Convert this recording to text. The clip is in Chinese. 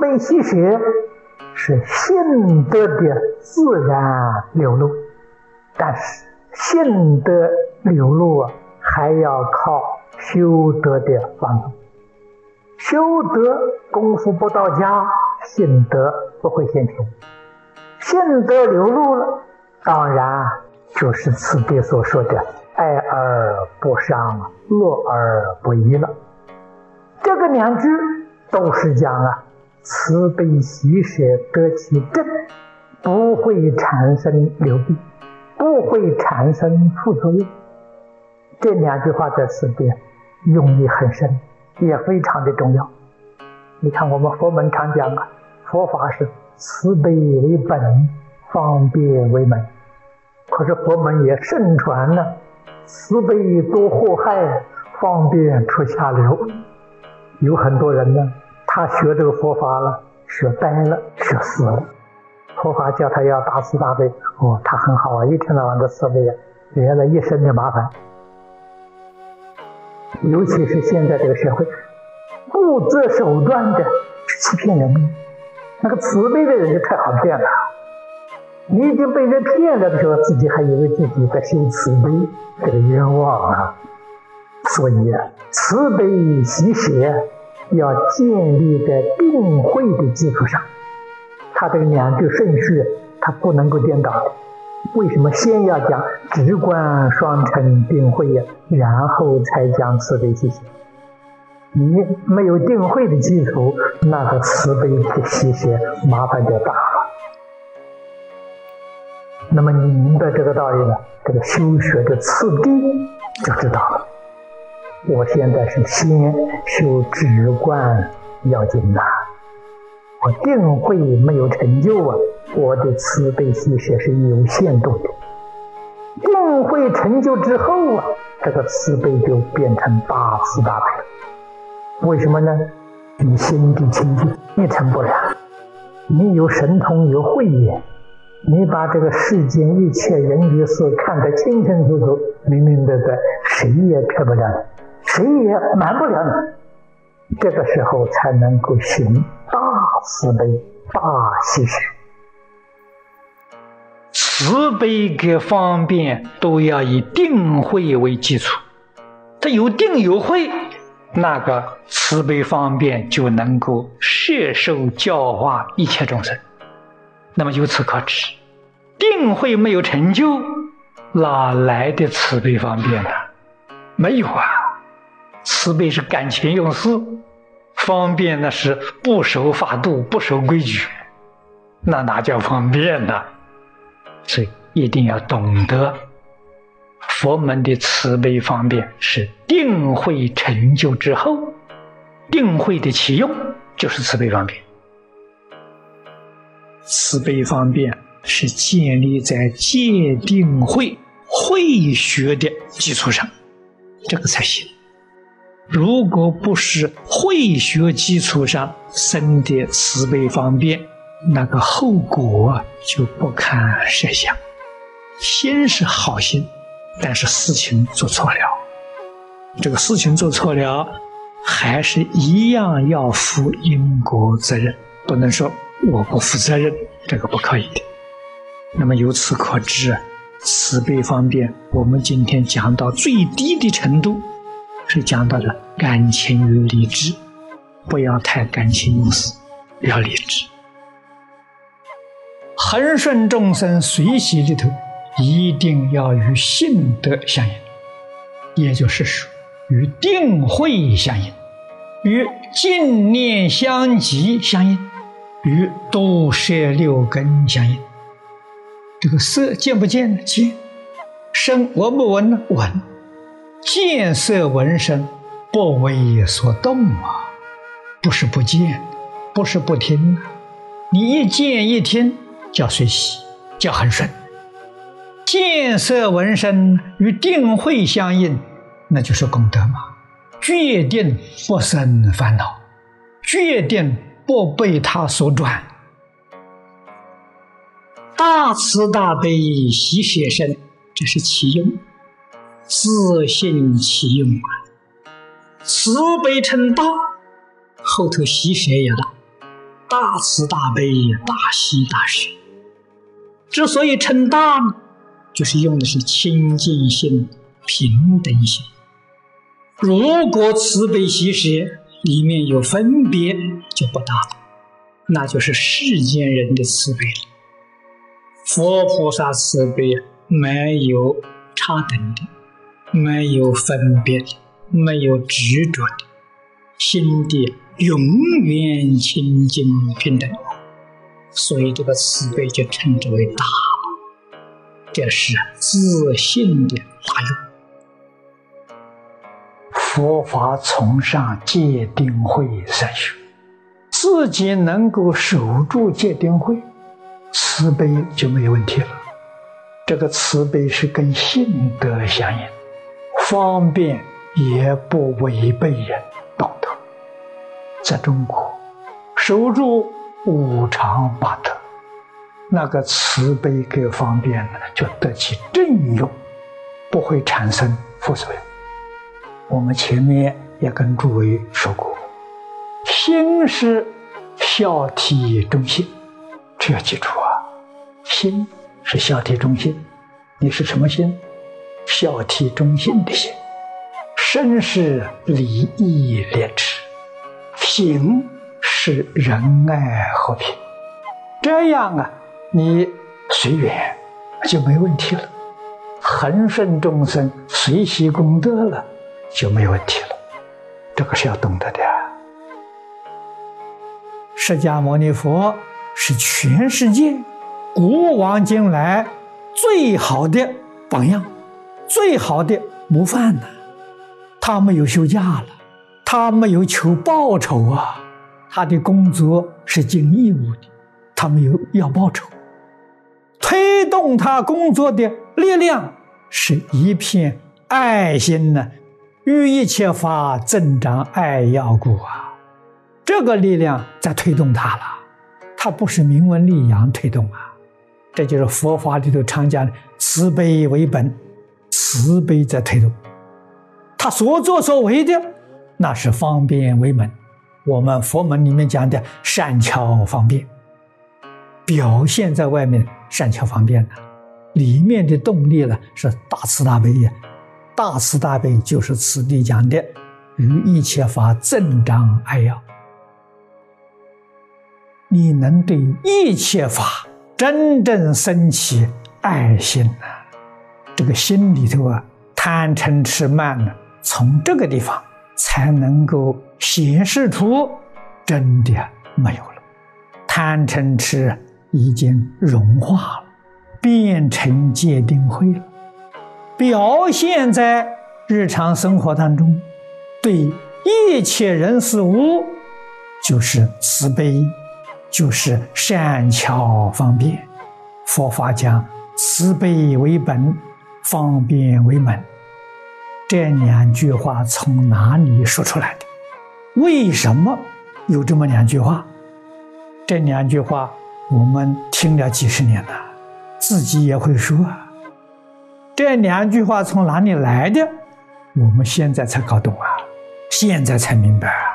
悲喜舍是性德的自然流露，但是性德流露啊，还要靠修德的帮助。修德功夫不到家，性德不会现前。性德流露了，当然就是此地所说的“爱而不伤，乐而不疑”了。这个两句都是讲啊，慈悲喜舍得其正，不会产生流弊，不会产生副作用。这两句话的慈悲用意很深。也非常的重要。你看，我们佛门常讲啊，佛法是慈悲为本，方便为门。可是佛门也盛传呢，慈悲多祸害，方便出下流。有很多人呢，他学这个佛法了，学呆了，学死了。佛法叫他要大慈大悲，哦，他很好啊，一天到晚的慈悲啊，惹了一身的麻烦。尤其是现在这个社会，不择手段的欺骗人，那个慈悲的人就太好骗了。你已经被人骗了的时候，自己还以为自己在修慈悲，这个冤枉啊！所以，慈悲喜舍要建立在定慧的基础上，它这个两句顺序，它不能够颠倒。为什么先要讲直观双成定慧呀，然后才讲慈悲喜舍？你没有定慧的基础，那个慈悲的喜舍麻烦就大了。那么你明白这个道理了，这个修学的次第就知道了。我现在是先修直观要紧呐。我定慧没有成就啊，我的慈悲心舍是有限度的。定慧成就之后啊，这个慈悲就变成大慈大悲。为什么呢？你心地清净，一成不了。你有神通，有慧眼，你把这个世间一切人与事看得清清楚楚、明明白白，谁也骗不了，谁也瞒不了你。这个时候才能够行。大慈悲，大喜舍，慈悲跟方便都要以定慧为基础。它有定有慧，那个慈悲方便就能够摄受教化一切众生。那么由此可知，定慧没有成就，哪来的慈悲方便呢？没有啊！慈悲是感情用事。方便那是不守法度、不守规矩，那哪叫方便呢？所以一定要懂得，佛门的慈悲方便是定慧成就之后，定慧的启用就是慈悲方便。慈悲方便是建立在戒定慧慧学的基础上，这个才行。如果不是慧学基础上生的慈悲方便，那个后果就不堪设想。心是好心，但是事情做错了，这个事情做错了，还是一样要负因果责任，不能说我不负责任，这个不可以的。那么由此可知，慈悲方便，我们今天讲到最低的程度。是讲到了感情与理智，不要太感情用事，要理智。恒顺众生随喜里头，一定要与性德相应，也就是说，与定慧相应，与净念相继相应，与度摄六根相应。这个色见不见呢？见。声闻不闻呢？闻。见色闻声，不为所动啊！不是不见，不是不听。你一见一听，叫随喜，叫很顺。见色闻声与定慧相应，那就是功德嘛。决定不生烦恼，决定不被他所转。大慈大悲喜舍身，这是其用。自信其用啊，慈悲称大，后头喜舍也大。大慈大悲、大喜大舍。之所以称大呢，就是用的是清净心、平等心。如果慈悲喜舍里面有分别，就不大了，那就是世间人的慈悲了。佛菩萨慈悲没有差等的，没有分别，没有执着，心地永远清净平等，所以这个慈悲就称之为大，这是自信的大用。佛法崇尚戒定慧三学，自己能够守住戒定慧，慈悲就没有问题了。这个慈悲是跟性德相应，方便也不违背人道德。在中国，守住五常八德，那个慈悲跟方便呢，就得其正用，不会产生副作用。我们前面也跟诸位说过，心是孝悌忠信，这要记住啊。心是孝悌忠信，你是什么心？孝悌忠信的心。身是礼义廉耻，行是仁爱和平。这样啊，你随缘就没问题了，恒顺众生，随喜功德了。就没问题了，这个是要懂得的。释迦牟尼佛是全世界古往今来最好的榜样，最好的模范呢。他没有休假了，他没有求报酬啊，他的工作是尽义务的，他没有要报酬。推动他工作的力量是一片爱心呢。于一切法增长爱要故啊，这个力量在推动他了，他不是名闻利养推动啊，这就是佛法里头常讲的慈悲为本，慈悲在推动，他所作所为的那是方便为门，我们佛门里面讲的善巧方便，表现在外面善巧方便的，里面的动力呢是大慈大悲呀。大慈大悲就是此地讲的，于一切法增长爱要。你能对一切法真正升起爱心呢？这个心里头啊，贪嗔痴慢呢，从这个地方才能够显示出真的没有了，贪嗔痴已经融化了，变成界定慧了。表现在日常生活当中，对一切人事物，就是慈悲，就是善巧方便。佛法讲慈悲为本，方便为门。这两句话从哪里说出来的？为什么有这么两句话？这两句话我们听了几十年了，自己也会说。这两句话从哪里来的？我们现在才搞懂啊，现在才明白。